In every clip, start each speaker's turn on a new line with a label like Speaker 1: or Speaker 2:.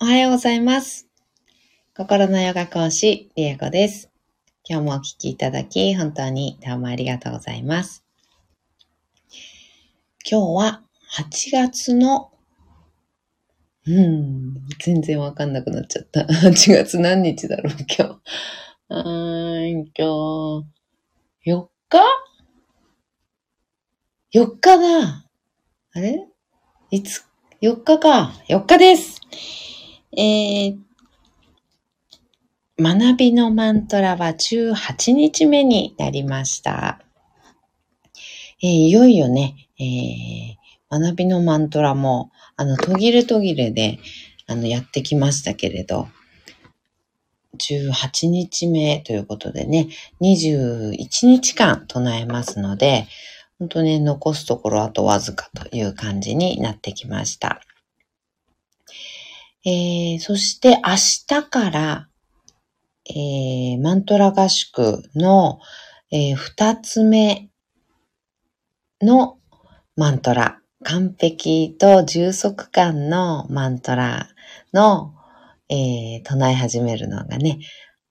Speaker 1: おはようございます。心のヨガ講師、リエコです。今日もお聞きいただき、本当にどうもありがとうございます。今日は8月の、うん、全然わかんなくなっちゃった。8月何日だろう、今日。うーん、今日、4日 ?4 日だ。あれ？いつ、4日か。4日です。えー、学びのマントラは18日目になりました。えーいよいよね、えー学びのマントラも、あの、途切れ途切れで、あの、やってきましたけれど、18日目ということでね、21日間唱えますので、本当に残すところあとわずかという感じになってきました。えーそして明日から、えーマントラ合宿の、えー二つ目のマントラ、完璧と充足感のマントラの、えー唱え始めるのがね、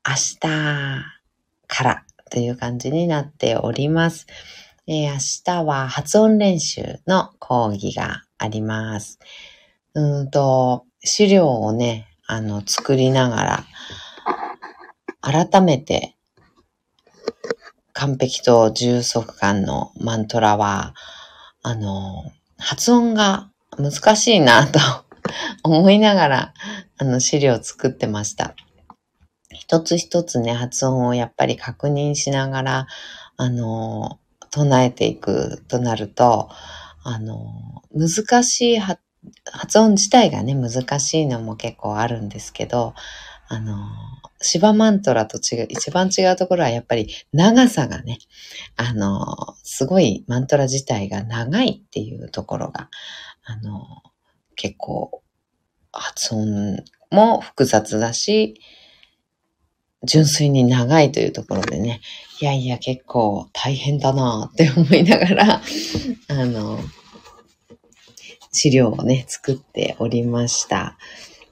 Speaker 1: 明日からという感じになっております。えー明日は発音練習の講義があります。うんと、資料をね、あの、作りながら、改めて、完璧と充足感のマントラは、あの、発音が難しいなと 思いながら、あの、資料を作ってました。一つ一つね、発音をやっぱり確認しながら、あの、唱えていくとなると、あの、難しい発発音自体がね、難しいのも結構あるんですけど、あの、シバマントラと違う、一番違うところはやっぱり長さがね、あの、すごいマントラ自体が長いっていうところが、あの、結構発音も複雑だし、純粋に長いというところでね、いやいや結構大変だなって思いながら、あの、資料をね、作っておりました。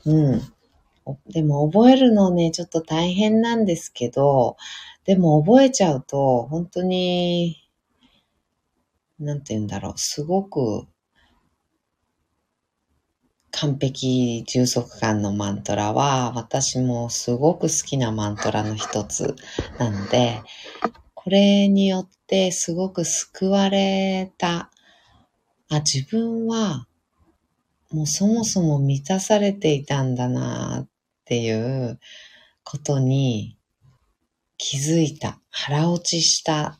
Speaker 1: うん。でも覚えるのね、ちょっと大変なんですけど、でも覚えちゃうと、本当に、なんて言うんだろう、すごく完璧充足感のマントラは、私もすごく好きなマントラの一つなので、これによってすごく救われた。あ、自分はもうそもそも満たされていたんだなっていうことに気づいた。腹落ちした。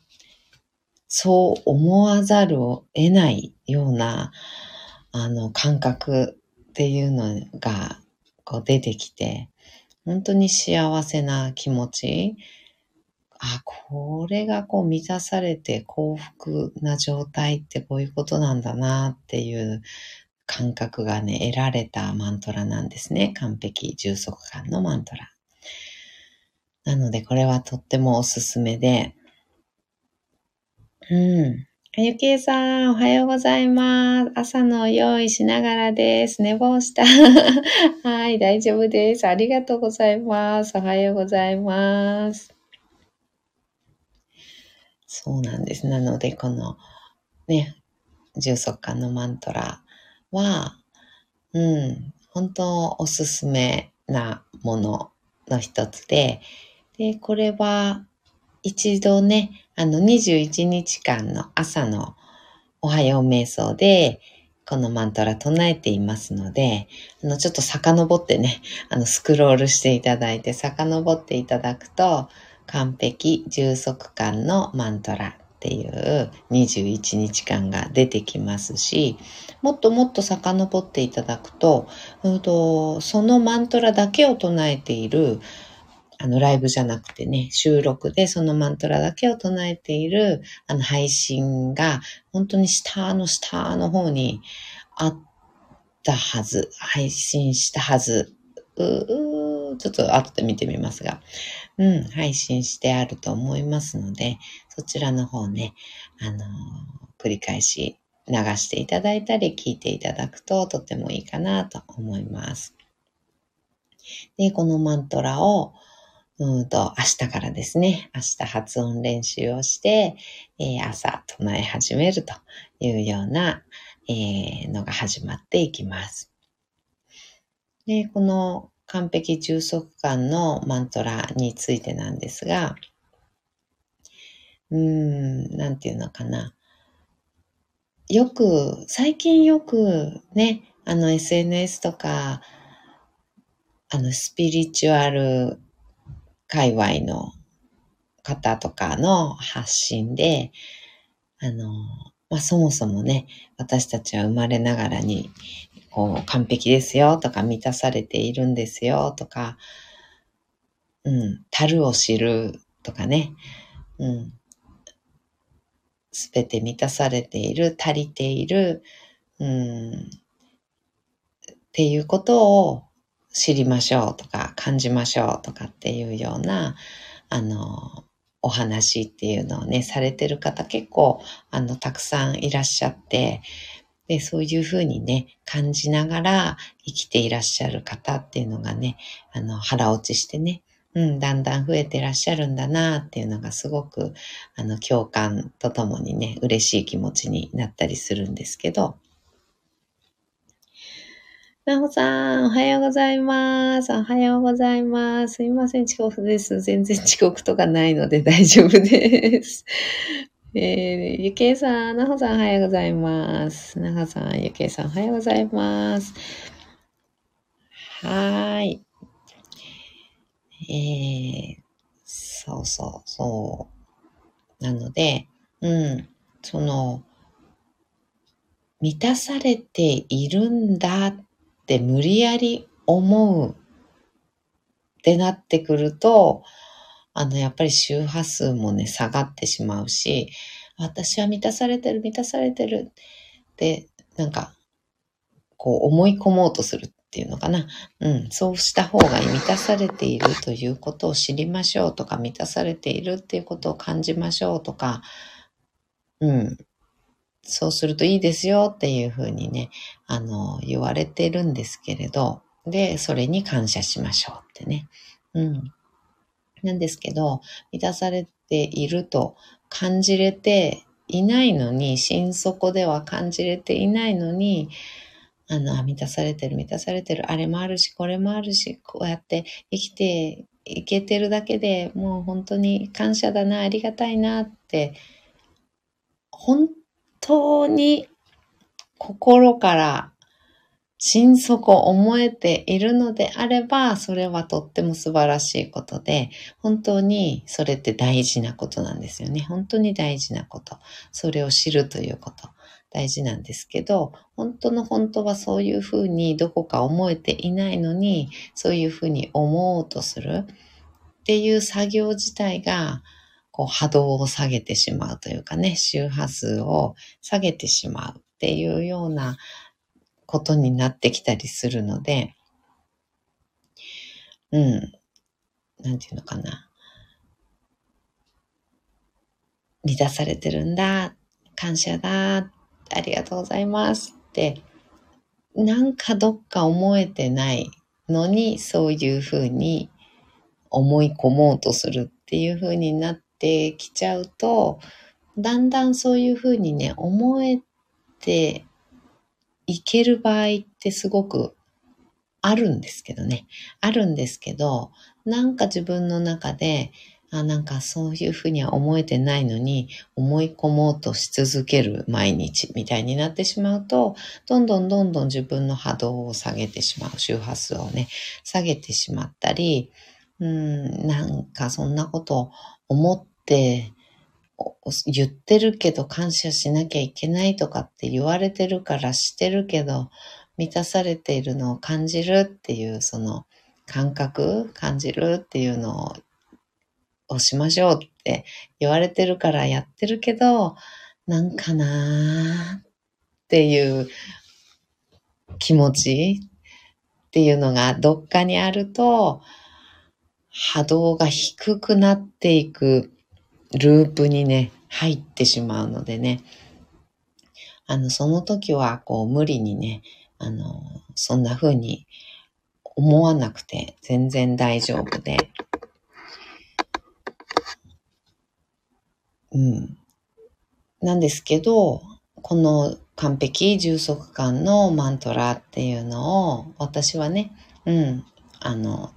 Speaker 1: そう思わざるを得ないような、あの、感覚っていうのが、こう出てきて、本当に幸せな気持ち。あ、これがこう満たされて幸福な状態ってこういうことなんだなっていう感覚がね、得られたマントラなんですね。完璧充足感のマントラ。なので、これはとってもおすすめで、うん。あゆきえさん、おはようございます。朝の用意しながらです。寝坊した。はい、大丈夫です。ありがとうございます。おはようございます。そうなんです。なので、このね、充足感のマントラは、うん、本当おすすめなものの一つで、で、これは一度ね、あの21日間の朝のおはよう瞑想で、このマントラ唱えていますので、あの、ちょっと遡ってね、あの、スクロールしていただいて、遡っていただくと、完璧充足感のマントラっていう21日間が出てきますし、もっともっと遡っていただくと、うんとそのマントラだけを唱えている、あの、ライブじゃなくてね、収録でそのマントラだけを唱えている、あの、配信が、本当に下の下の方にあったはず、配信したはず、ううちょっと後で見てみますが、うん、配信してあると思いますので、そちらの方ね、あのー繰り返し流していただいたり聞いていただくととてもいいかなと思います。で、このマントラを、うんと、明日からですね、明日発音練習をして、えー、朝唱え始めるというような、えー、のが始まっていきます。で、この完璧充足感のマントラについてなんですが、うーん、なんていうのかな。よく、最近よくね、あの SNS とか、あのスピリチュアル界隈の方とかの発信で、あの、まあ、そもそもね、私たちは生まれながらに、こう、完璧ですよとか、満たされているんですよとか、うん、樽を知るとかね、うん、すべて満たされている、足りている、うん、っていうことを知りましょうとか感じましょうとかっていうような、あの、お話っていうのをね、されてる方結構、あの、たくさんいらっしゃって、で、そういうふうにね、感じながら生きていらっしゃる方っていうのがね、あの、腹落ちしてね、うん、だんだん増えてらっしゃるんだなっていうのがすごく、あの、共感とともにね、嬉しい気持ちになったりするんですけど、なほさん、おはようございます。おはようございます。すいません、遅刻です。全然遅刻とかないので大丈夫です。えー、ゆけいさん、なほさん、おはようございます。なほさん、ゆけいさん、おはようございます。はーい。えー、そうそう、そう。なので、うん、その、満たされているんだっって無理やり思うってなってくると、あの、やっぱり周波数もね、下がってしまうし、私は満たされてる、満たされてるって、なんか、こう思い込もうとするっていうのかな。うん、そうした方がいい。満たされているということを知りましょうとか、満たされているっていうことを感じましょうとか、うん、そうするといいですよっていうふうにね、あの、言われてるんですけれど、で、それに感謝しましょうってね。うん。なんですけど、満たされていると感じれていないのに、心底では感じれていないのに、あの、満たされてる、満たされてる、あれもあるし、これもあるし、こうやって生きていけてるだけでもう本当に感謝だな、ありがたいなって、本当に心から心底思えているのであれば、それはとっても素晴らしいことで、本当にそれって大事なことなんですよね。本当に大事なこと。それを知るということ。大事なんですけど、本当の本当はそういうふうにどこか思えていないのに、そういうふうに思おうとするっていう作業自体が、こう波動を下げてしまうというかね、周波数を下げてしまうっていうようなことになってきたりするので、うん、なんていうのかな。満たされてるんだ、感謝だ、ありがとうございますって、なんかどっか思えてないのに、そういうふうに思い込もうとするっていうふうになっってきちゃうと、だんだんそういうふうにね、思えていける場合ってすごくあるんですけどね。あるんですけど、なんか自分の中で、あなんかそういうふうには思えてないのに思い込もうとし続ける毎日みたいになってしまうと、どんどんどんどん自分の波動を下げてしまう、周波数をね、下げてしまったり、うん、なんかそんなこと思って言ってるけど感謝しなきゃいけないとかって言われてるからしてるけど満たされているのを感じるっていうその感覚感じるっていうのをしましょうって言われてるからやってるけどなんかなーっていう気持ちっていうのがどっかにあると波動が低くなっていく。ループにね、入ってしまうのでね、あの、その時は、こう、無理にね、あの、そんな風に思わなくて全然大丈夫で。うん。なんですけど、この完璧充足感のマントラっていうのを私はね、うん、あの、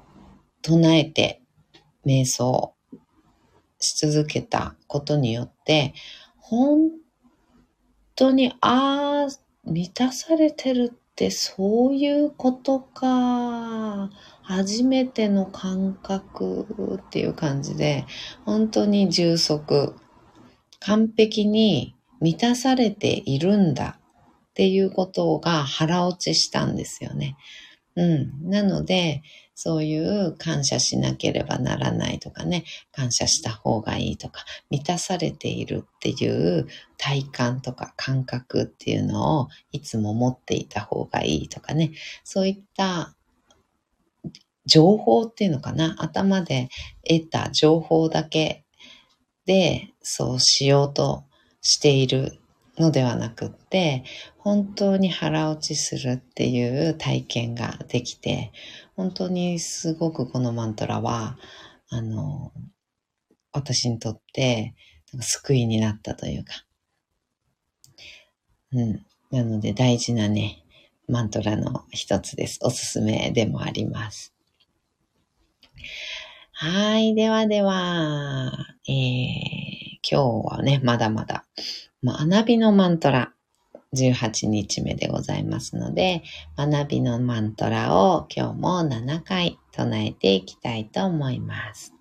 Speaker 1: 唱えて瞑想し続けたことによって、本当に、ああ、満たされてるってそういうことか。初めての感覚っていう感じで、本当に充足、完璧に満たされているんだっていうことが腹落ちしたんですよね。うん。なので、そういう感謝しなければならないとかね、感謝した方がいいとか、満たされているっていう体感とか感覚っていうのをいつも持っていた方がいいとかね、そういった情報っていうのかな、頭で得た情報だけでそうしようとしているのではなくって、本当に腹落ちするっていう体験ができて、本当にすごくこのマントラは、あの、私にとって救いになったというか、うん。なので大事なね、マントラの一つです。おすすめでもあります。はい。ではでは、えー、今日はね、まだまだ学びのマントラ18日目でございますので、学びのマントラを今日も7回唱えていきたいと思います。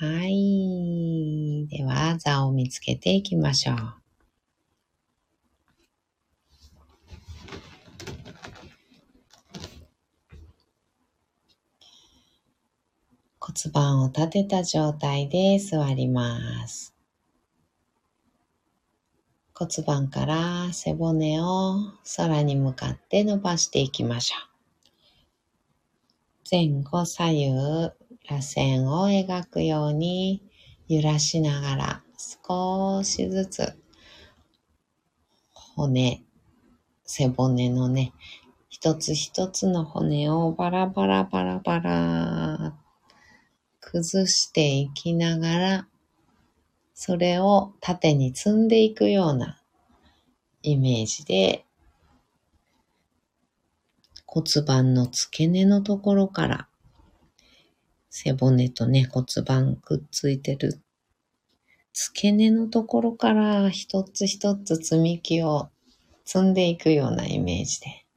Speaker 1: はい。では、座を見つけていきましょう。骨盤を立てた状態で座ります。骨盤から背骨を空に向かって伸ばしていきましょう。前後左右、螺旋を描くように揺らしながら少しずつ骨、背骨のね、一つ一つの骨をバラバラバラバラ崩していきながら、それを縦に積んでいくようなイメージで、骨盤の付け根のところから背骨とね、骨盤くっついてる付け根のところから一つ一つ積み木を積んでいくようなイメージで。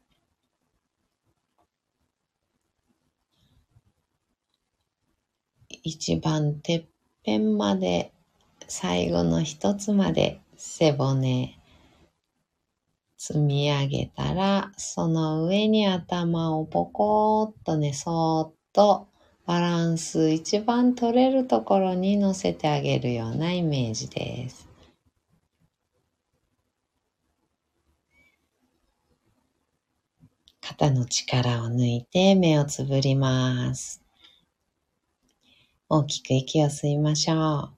Speaker 1: 一番てっぺんまで最後の一つまで背骨積み上げたらその上に頭をポコーっとねそーっとバランス一番取れるところに乗せてあげるようなイメージです。肩の力を抜いて目をつぶります。大きく息を吸いましょう。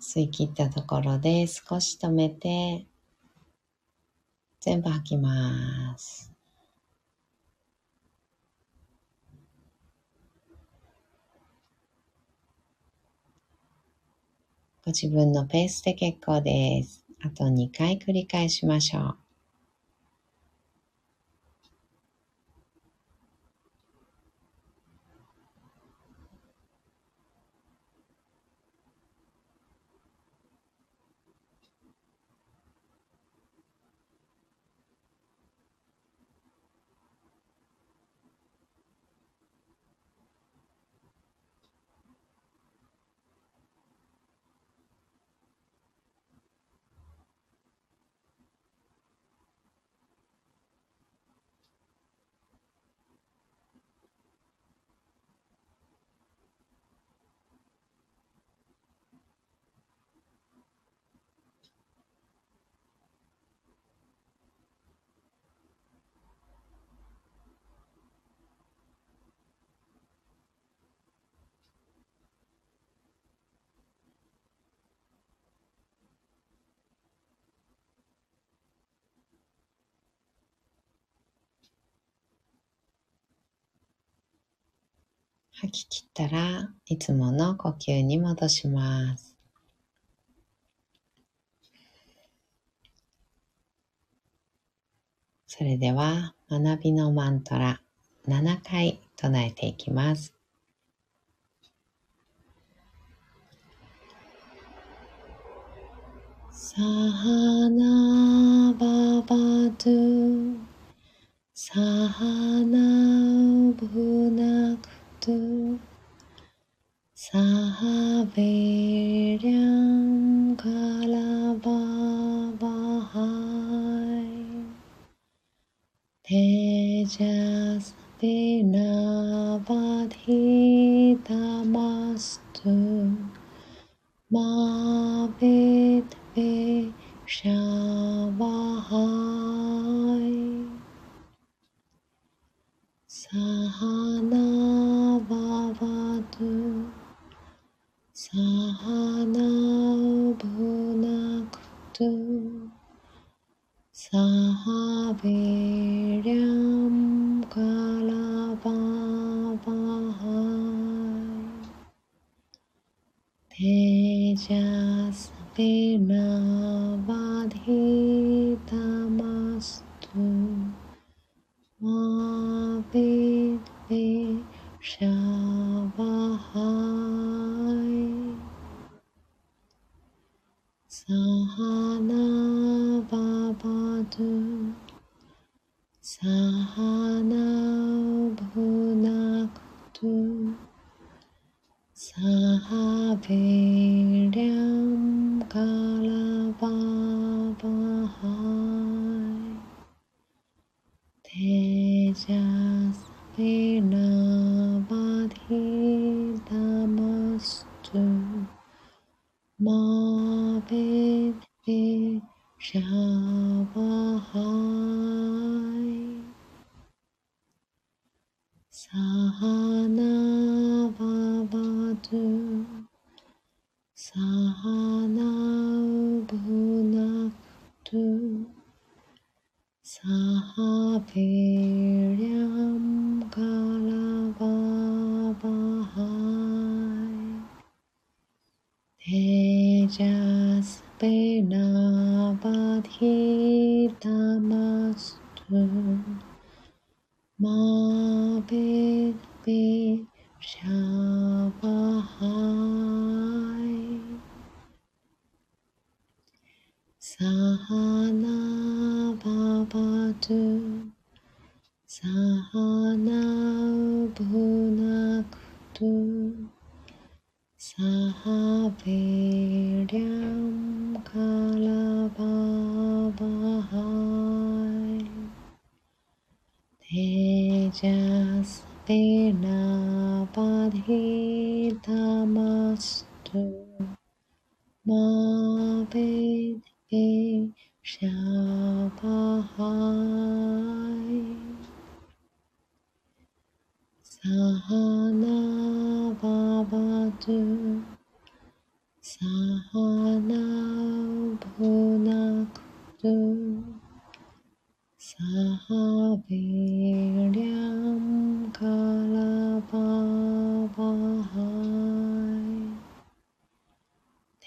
Speaker 1: 吸い切ったところで少し止めて、全部吐きます。ご自分のペースで結構です。あと2回繰り返しましょう。吐き切ったらいつもの呼吸に戻します。それでは学びのマントラ7回唱えていきます。サハナババドゥサハナブナク सावीर्यं गल ते तेजस्विनावधितमस्तु मा वेत् पे कावेर्यां कालापापाहाय तेजस्विर्नबाधितमस्तु मा विद्विषावहाय सहाना पापातु Sahana Bhunaktu Sahaviryam さ。萨哈变亮，卡拉巴巴哈，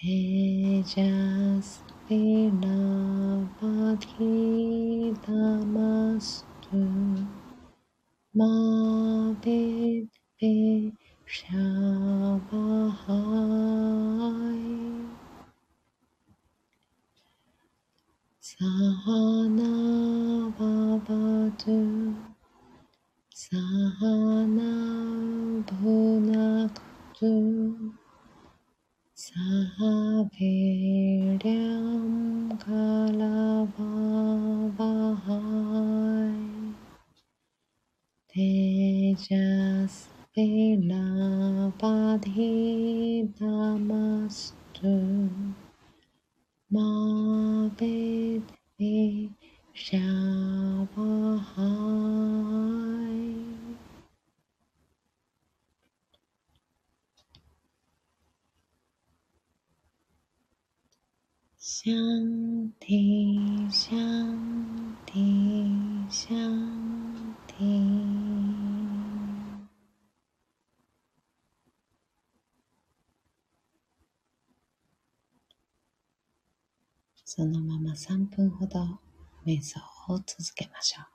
Speaker 1: 内扎。そのまま3分ほど瞑想を続けましょう。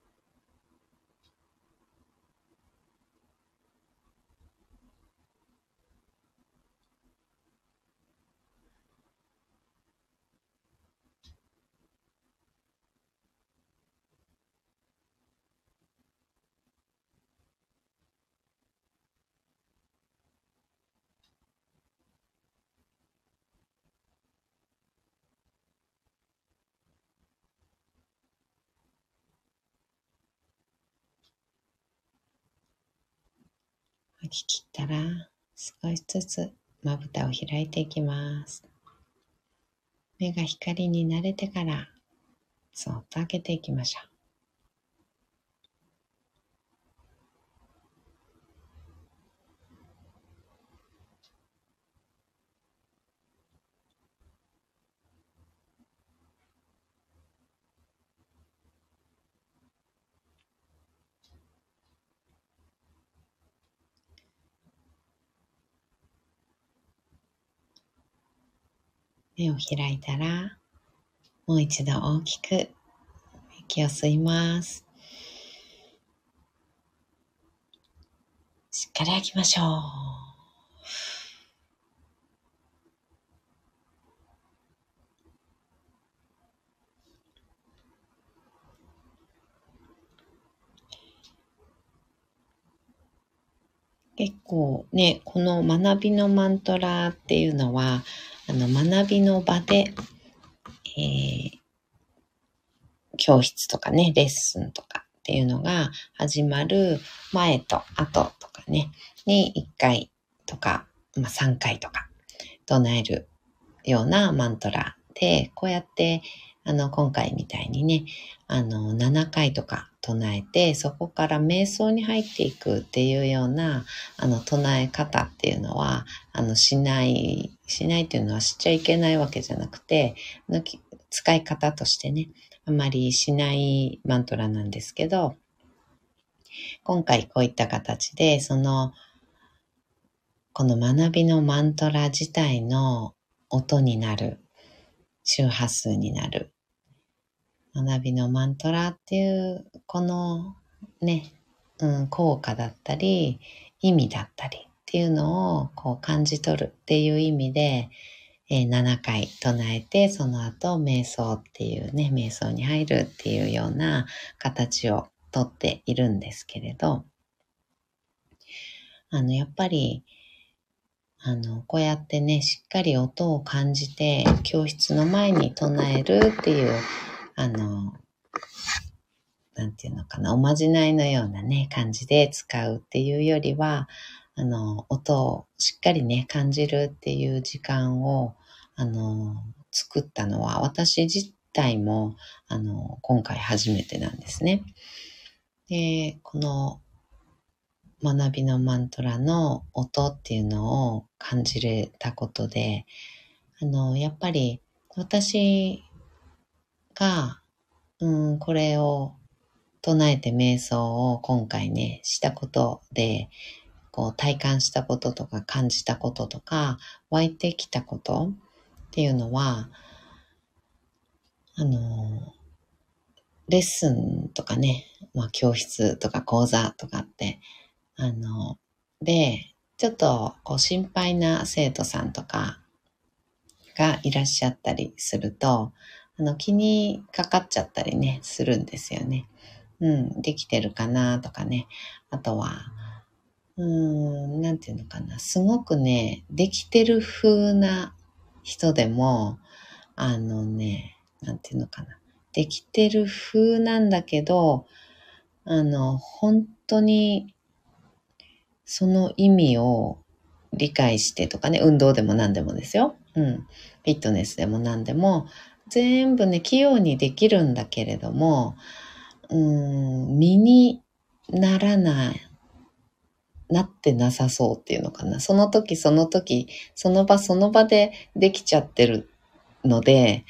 Speaker 1: 吐き切ったら少しずつまぶたを開いていきます。目が光に慣れてからそっと開けていきましょう。目を開いたらもう一度大きく息を吸います。しっかり吐きましょう。結構ね、この学びのマントラっていうのは、あの学びの場で、えー、教室とかね、レッスンとかっていうのが始まる前と後とかね、に1回とか、まあ、3回とか唱えるようなマントラで、こうやってあの、今回みたいにね、あの、7回とか唱えて、そこから瞑想に入っていくっていうような、あの、唱え方っていうのは、あの、しない、しないっていうのはしちゃいけないわけじゃなくて、使い方としてね、あまりしないマントラなんですけど、今回こういった形で、その、この学びのマントラ自体の音になる、周波数になる、学びのマントラっていう、このね、うん、効果だったり、意味だったりっていうのをこう感じ取るっていう意味で、えー、7回唱えて、その後瞑想っていうね、瞑想に入るっていうような形をとっているんですけれど、あの、やっぱり、あの、こうやってね、しっかり音を感じて、教室の前に唱えるっていう、あの、なんていうのかな、おまじないのようなね、感じで使うっていうよりは、あの、音をしっかりね、感じるっていう時間を、あの、作ったのは、私自体も、あの、今回初めてなんですね。で、この学びのマントラの音っていうのを感じれたことで、あの、やっぱり私が、うん、これを唱えて瞑想を今回ね、したことで、こう体感したこととか感じたこととか湧いてきたことっていうのは、あの、レッスンとかね、まあ教室とか講座とかって、あの、で、ちょっとこう心配な生徒さんとかがいらっしゃったりすると、あの気にかかっちゃったりね、するんですよね。うん、できてるかなとかね。あとは、うーん、なんていうのかな。すごくね、できてる風な人でも、あのね、なんていうのかな。できてる風なんだけど、あの、本当にその意味を理解してとかね、運動でも何でもですよ。うん。フィットネスでも何でも、全部ね、器用にできるんだけれども、うん、身にならない、なってなさそうっていうのかな。その時その時、その場その場でできちゃってるので、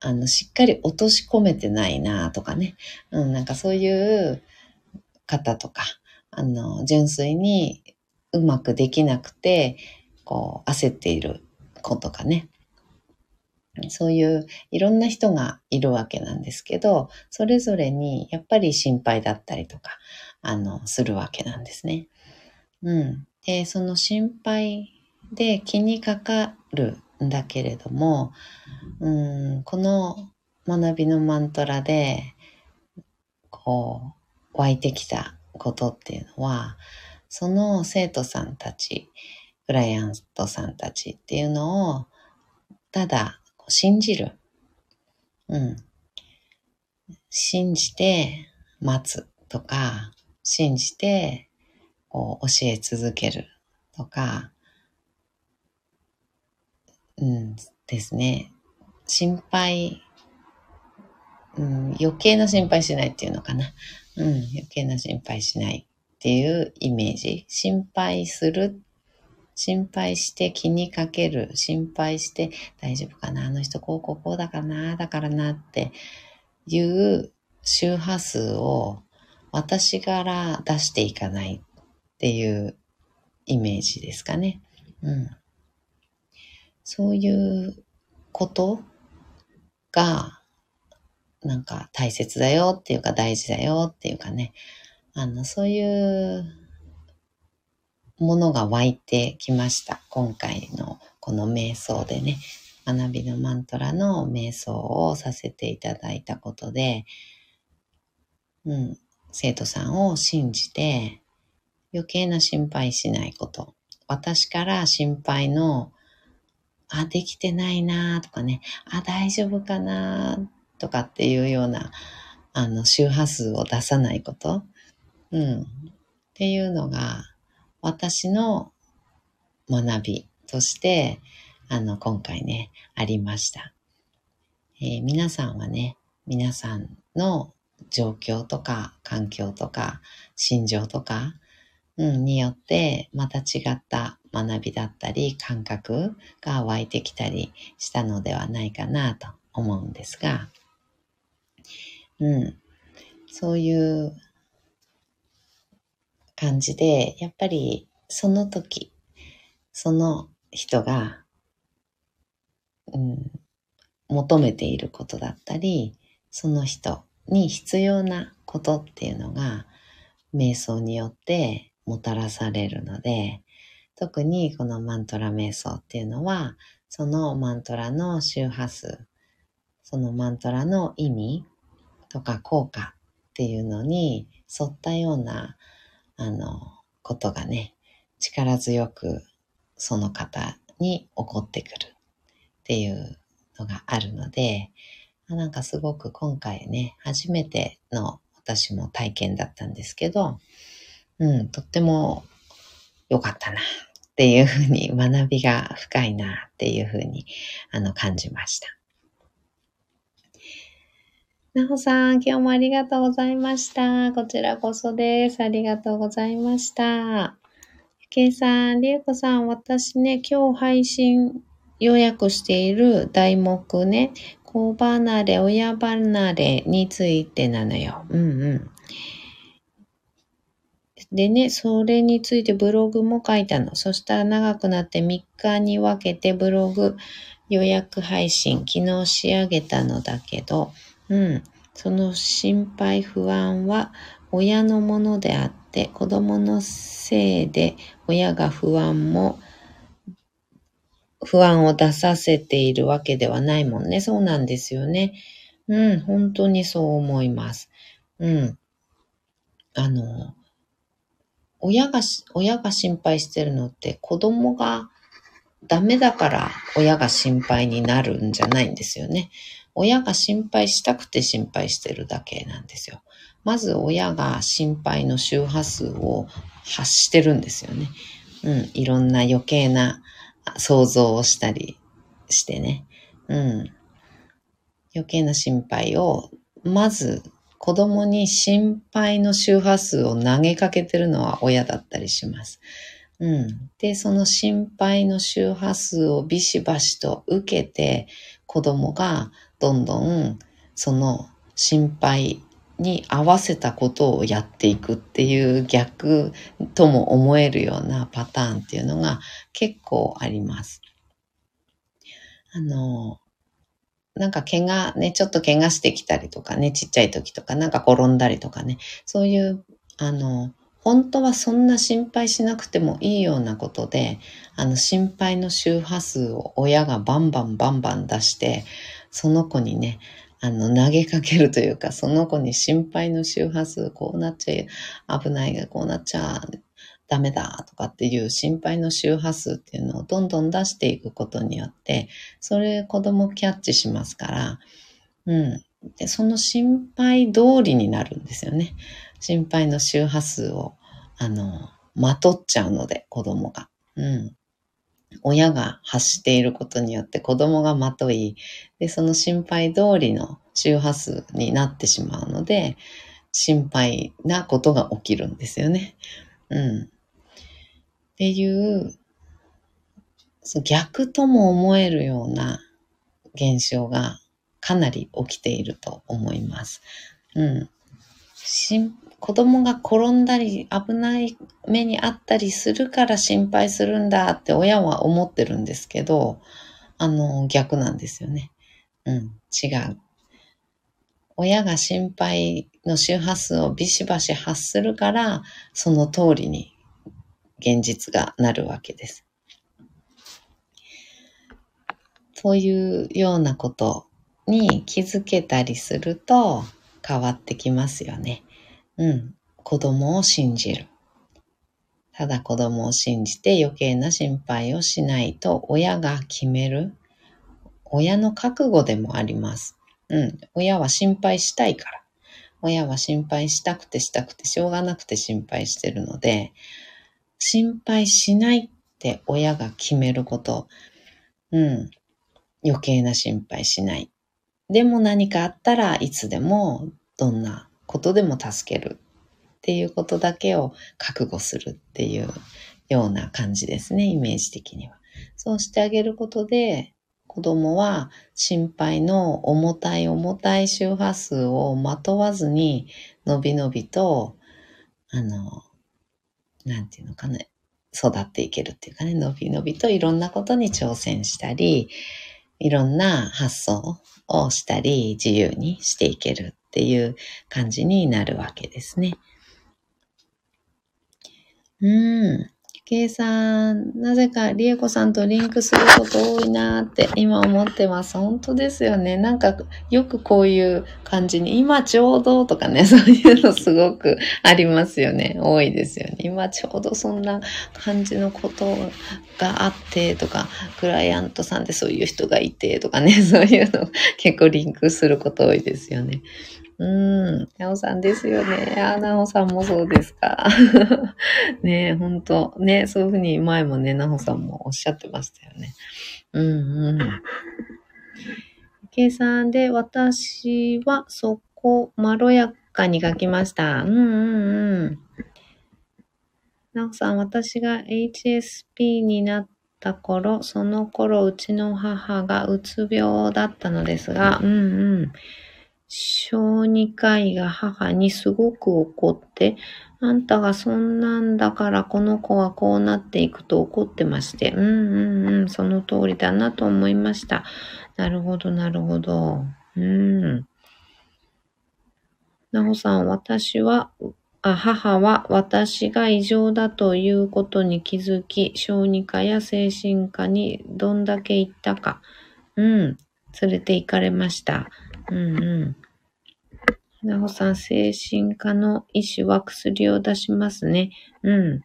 Speaker 1: あの、しっかり落とし込めてないなとかね。うん、なんかそういう方とか、あの、純粋にうまくできなくて、こう、焦っている子とかね。そういういろんな人がいるわけなんですけど、それぞれにやっぱり心配だったりとか、あの、するわけなんですね。うん。で、その心配で気にかかるんだけれども、うん、この学びのマントラで、こう、湧いてきたことっていうのは、その生徒さんたち、クライアントさんたちっていうのを、ただ信じる。うん。信じて待つとか、信じてこう教え続けるとか、うんですね。心配、うん、余計な心配しないっていうのかな。うん、余計な心配しないっていうイメージ。心配する。心配して気にかける。心配して大丈夫かなあの人こうこうこうだからなだからなっていう周波数を私から出していかないっていうイメージですかね。うん。そういうことが、なんか大切だよっていうか大事だよっていうかね、あの、そういうものが湧いてきました。今回のこの瞑想でね、学びのマントラの瞑想をさせていただいたことで、うん、生徒さんを信じて余計な心配しないこと。私から心配の、あ、できてないなとかね、あ、大丈夫かなとかっていうような、あの、周波数を出さないこと。うん。っていうのが、私の学びとして、あの、今回ね、ありました。えー、皆さんはね、皆さんの状況とか環境とか心情とか、うん、によってまた違った学びだったり感覚が湧いてきたりしたのではないかなと思うんですが、うん、そういう感じで、やっぱりその時、その人が、うん、求めていることだったり、その人に必要なことっていうのが、瞑想によってもたらされるので、特にこのマントラ瞑想っていうのは、そのマントラの周波数、そのマントラの意味とか効果っていうのに沿ったような、あの、ことがね、力強くその方に起こってくるっていうのがあるので、なんかすごく今回ね、初めての私も体験だったんですけど、うん、とっても良かったなっていうふうに学びが深いなっていうふうにあの感じました。なほさん、今日もありがとうございました。こちらこそです。ありがとうございました。ゆけいさん、りえこさん、私ね、今日配信予約している題目ね、子離れ、親離れについてなのよ。うんうん。でね、それについてブログも書いたの。そしたら長くなって3日に分けてブログ予約配信、昨日仕上げたのだけど、うん。その心配不安は親のものであって、子供のせいで親が不安も不安を出させているわけではないもんね。そうなんですよね。うん、本当にそう思います。うん。あの、親が、親が心配してるのって子供がダメだから親が心配になるんじゃないんですよね。親が心配したくて心配してるだけなんですよ。まず親が心配の周波数を発してるんですよね。うん、いろんな余計な想像をしたりしてね。うん。余計な心配を、まず子供に心配の周波数を投げかけてるのは親だったりします。うん。で、その心配の周波数をビシバシと受けて、子供がどんどんその心配に合わせたことをやっていくっていう逆とも思えるようなパターンっていうのが結構あります。あの、なんか怪我、ね、ちょっと怪我してきたりとかね、ちっちゃい時とかなんか転んだりとかね、そういう、あの、本当はそんな心配しなくてもいいようなことで、あの心配の周波数を親がバンバンバンバン出して、その子にね、あの、投げかけるというか、その子に心配の周波数、こうなっちゃう危ないが、こうなっちゃダメだとかっていう心配の周波数っていうのをどんどん出していくことによって、それ子供キャッチしますから、うん。で、その心配通りになるんですよね。心配の周波数を、あの、まとっちゃうので、子供が。うん。親が発していることによって子供がまとい、で、その心配通りの周波数になってしまうので、心配なことが起きるんですよね。うん。っていうそ、逆とも思えるような現象がかなり起きていると思います。うん。子供が転んだり危ない目にあったりするから心配するんだって親は思ってるんですけど、あの、逆なんですよね。うん、違う。親が心配の周波数をビシバシ発するから、その通りに現実がなるわけです。そういうようなことに気づけたりすると変わってきますよね。うん。子供を信じる。ただ子供を信じて余計な心配をしないと親が決める。親の覚悟でもあります。うん。親は心配したいから。親は心配したくてしたくてしょうがなくて心配してるので、心配しないって親が決めること。うん。余計な心配しない。でも何かあったらいつでもどんなことでも助けるっていうことだけを覚悟するっていうような感じですね、イメージ的には。そうしてあげることで、子供は心配の重たい重たい周波数をまとわずに、のびのびと、あの、なんていうのかね、育っていけるっていうかね、のびのびといろんなことに挑戦したり、いろんな発想をしたり、自由にしていけるっていう感じになるわけですね。うん。計算、なぜかリエコさんとリンクすること多いなって今思ってます。本当ですよね。なんかよくこういう感じに、今ちょうどとかね、そういうのすごくありますよね。多いですよね。今ちょうどそんな感じのことがあってとか、クライアントさんでそういう人がいてとかね、そういうの結構リンクすること多いですよね。うん。なおさんですよね。あ、なおさんもそうですか。ねえ、ほんと。ねそういうふうに前もね、なおさんもおっしゃってましたよね。うんうん。計算で私はそこまろやかに書きました。うんうんうん。なおさん、私が HSP になった頃、その頃うちの母がうつ病だったのですが、うんうん。小児科医が母にすごく怒って、あんたがそんなんだからこの子はこうなっていくと怒ってまして、うんうんうん、その通りだなと思いました。なるほど、なるほど。うん。なほさん、私は、あ母は私が異常だということに気づき、小児科や精神科にどんだけ行ったか、うん、連れて行かれました。うんうん。なほさん、精神科の医師は薬を出しますね。うん。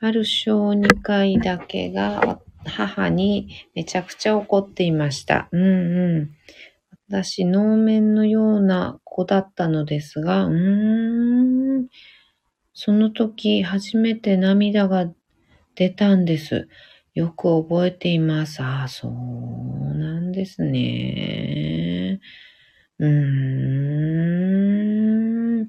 Speaker 1: ある小児科医だけが母にめちゃくちゃ怒っていました。うんうん。私、能面のような子だったのですが、うーん。その時、初めて涙が出たんです。よく覚えています。ああ、そうなんですね。うーん。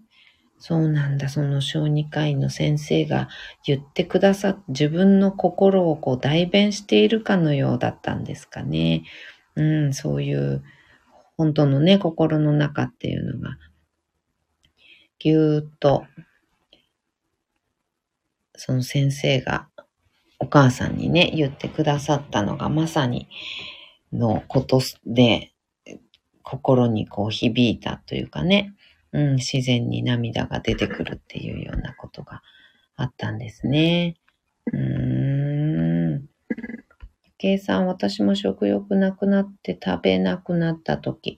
Speaker 1: そうなんだ。その小児科医の先生が言ってくださっ、自分の心をこう代弁しているかのようだったんですかね。うん、そういう本当のね、心の中っていうのが、ぎゅーっと、その先生がお母さんにね、言ってくださったのがまさにのことで、心にこう響いたというかね、うん、自然に涙が出てくるっていうようなことがあったんですね。うーん。計算、私も食欲なくなって食べなくなった時、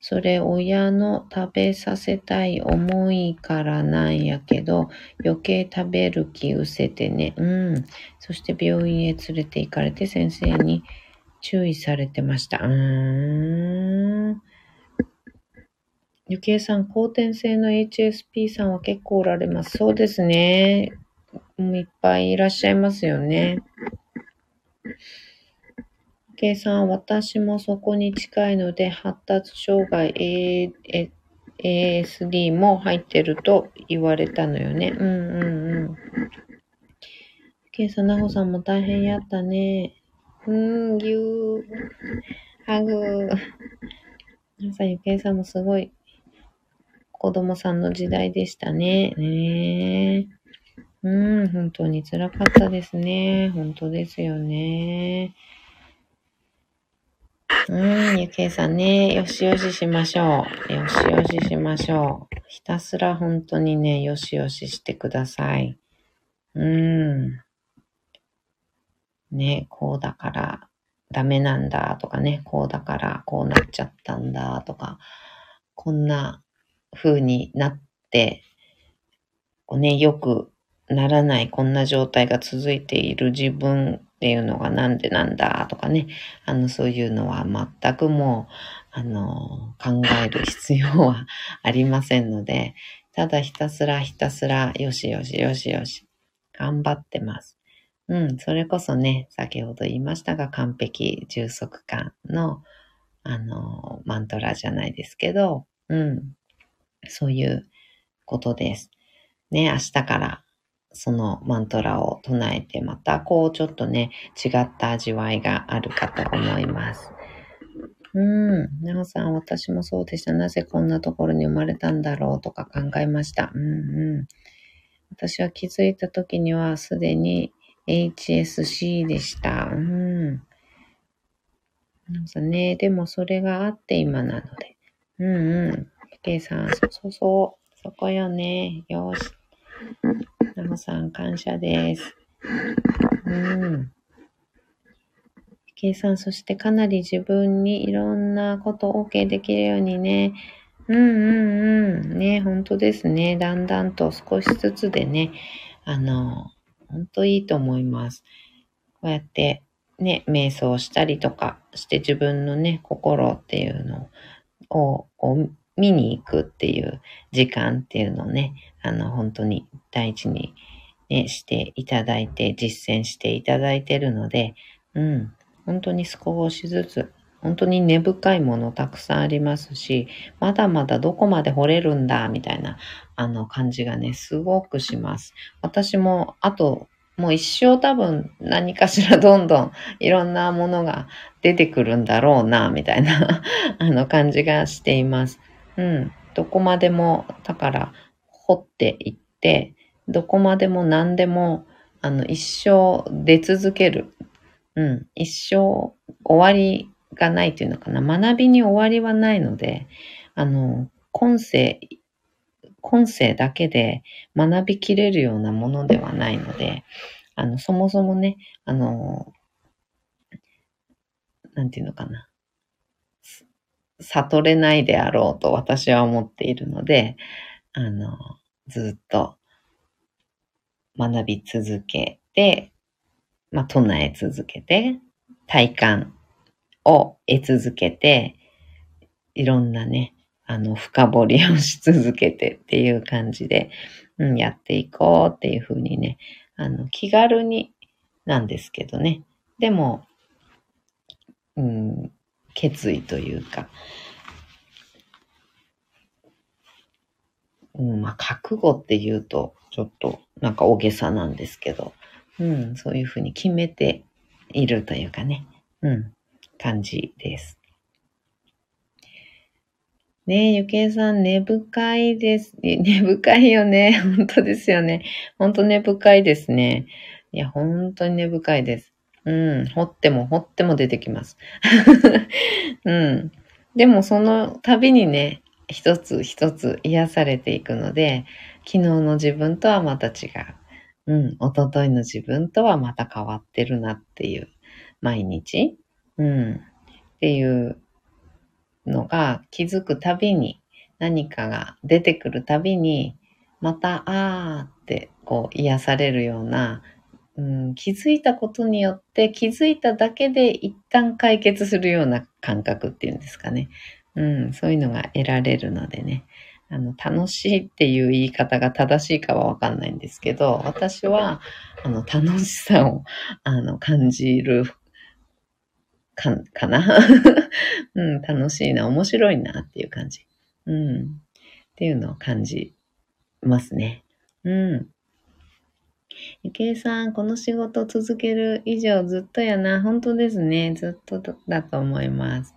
Speaker 1: それ親の食べさせたい思いからなんやけど、余計食べる気失せてね。うん。そして病院へ連れて行かれて先生に注意されてました。うーん。ゆきえさん、後天性の HSP さんは結構おられます。そうですね。もういっぱいいらっしゃいますよね。ゆきえさん、私もそこに近いので、発達障害 ASD も入ってると言われたのよね。うんうんうん。ゆきえさん、なほさんも大変やったね。うーん、ぎゅー。ハグ。皆さん、ゆきえさんもすごい子供さんの時代でしたね。ねうん、本当に辛かったですね。本当ですよね。うん、ゆけいさんね、よしよししましょう。よしよししましょう。ひたすら本当にね、よしよししてください。うん。ね、こうだからダメなんだとかね、こうだからこうなっちゃったんだとか、こんな風になって、こうね、よくならないこんな状態が続いている自分っていうのがなんでなんだとかね、あの、そういうのは全くもう、あの、考える必要はありませんので、ただひたすらひたすら、よしよしよしよし、頑張ってます。うん、それこそね、先ほど言いましたが、完璧充足感の、あの、マントラじゃないですけど、うん、そういうことです。ね、明日からそのマントラを唱えて、またこうちょっとね、違った味わいがあるかと思います。うん。なおさん、私もそうでした。なぜこんなところに生まれたんだろうとか考えました。うんうん。私は気づいた時にはすでに HSC でした。うん。なんかね、でもそれがあって今なので。うんうん。ケイさん、そうそうそう。そこよね。よし。ナモさん、感謝です。うん。計算、そしてかなり自分にいろんなことを OK できるようにね。うんうんうん。ね、本当ですね。だんだんと少しずつでね、あの、本当いいと思います。こうやってね、瞑想したりとかして自分のね、心っていうのをこう見に行くっていう時間っていうのをね、あの、本当に大事に、ね、していただいて、実践していただいてるので、うん、本当に少しずつ、本当に根深いものたくさんありますし、まだまだどこまで掘れるんだ、みたいな、あの感じがね、すごくします。私も、あと、もう一生多分何かしらどんどんいろんなものが出てくるんだろうな、みたいな あの感じがしています。うん。どこまでも、だから、掘っていって、どこまでも何でも、あの、一生出続ける。うん。一生終わりがないっていうのかな。学びに終わりはないので、あの、今世、今世だけで学びきれるようなものではないので、あの、そもそもね、あの、なんていうのかな。悟れないであろうと私は思っているので、あの、ずっと学び続けて、まあ、唱え続けて、体感を得続けて、いろんなね、あの、深掘りをし続けてっていう感じで、うん、やっていこうっていうふうにね、あの、気軽になんですけどね。でも、うん、決意というか、うん、まあ、覚悟って言うと、ちょっとなんか大げさなんですけど、うん、そういうふうに決めているというかね、うん、感じです。ねえ、ゆけいさん、根深いです。根深いよね。本当ですよね。本当根深いですね。いや、本当に根深いです。うん、掘っても掘っても出てきます。うん。でもその度にね、一つ一つ癒されていくので、昨日の自分とはまた違う。うん、一昨日の自分とはまた変わってるなっていう毎日。うん。っていうのが気づくたびに何かが出てくるたびにまたあーってこう癒されるようなうん、気づいたことによって気づいただけで一旦解決するような感覚っていうんですかね。うん、そういうのが得られるのでね。あの、楽しいっていう言い方が正しいかはわかんないんですけど、私は、あの、楽しさを、あの、感じる、か、かな うん、楽しいな、面白いなっていう感じ。うん。っていうのを感じますね。うん。ゆけいさん、この仕事続ける以上ずっとやな。本当ですね。ずっとだと思います。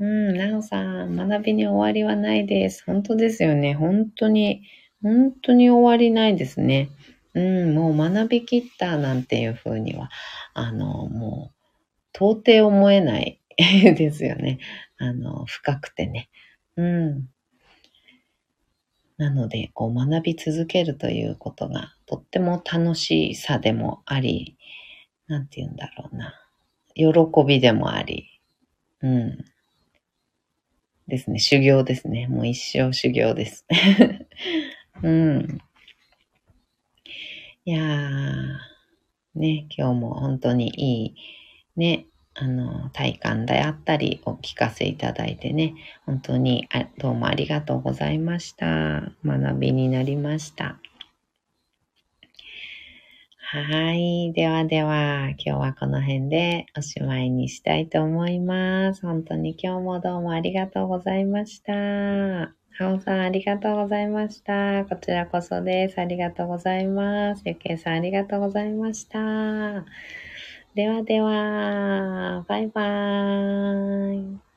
Speaker 1: うん、なおさん、学びに終わりはないです。本当ですよね。本当に、本当に終わりないですね。うん、もう学びきったなんていうふうには、あの、もう、到底思えない ですよね。あの、深くてね。うん。なので、こう学び続けるということがとっても楽しさでもあり、なんて言うんだろうな。喜びでもあり、うん。ですね。修行ですね。もう一生修行です。うん。いやー、ね、今日も本当にいい、ね、あの、体感であったりお聞かせいただいてね、本当にあどうもありがとうございました。学びになりました。はい。ではでは、今日はこの辺でおしまいにしたいと思います。本当に今日もどうもありがとうございました。はおさんありがとうございました。こちらこそです。ありがとうございます。ゆけいさんありがとうございました。ではでは、バイバーイ。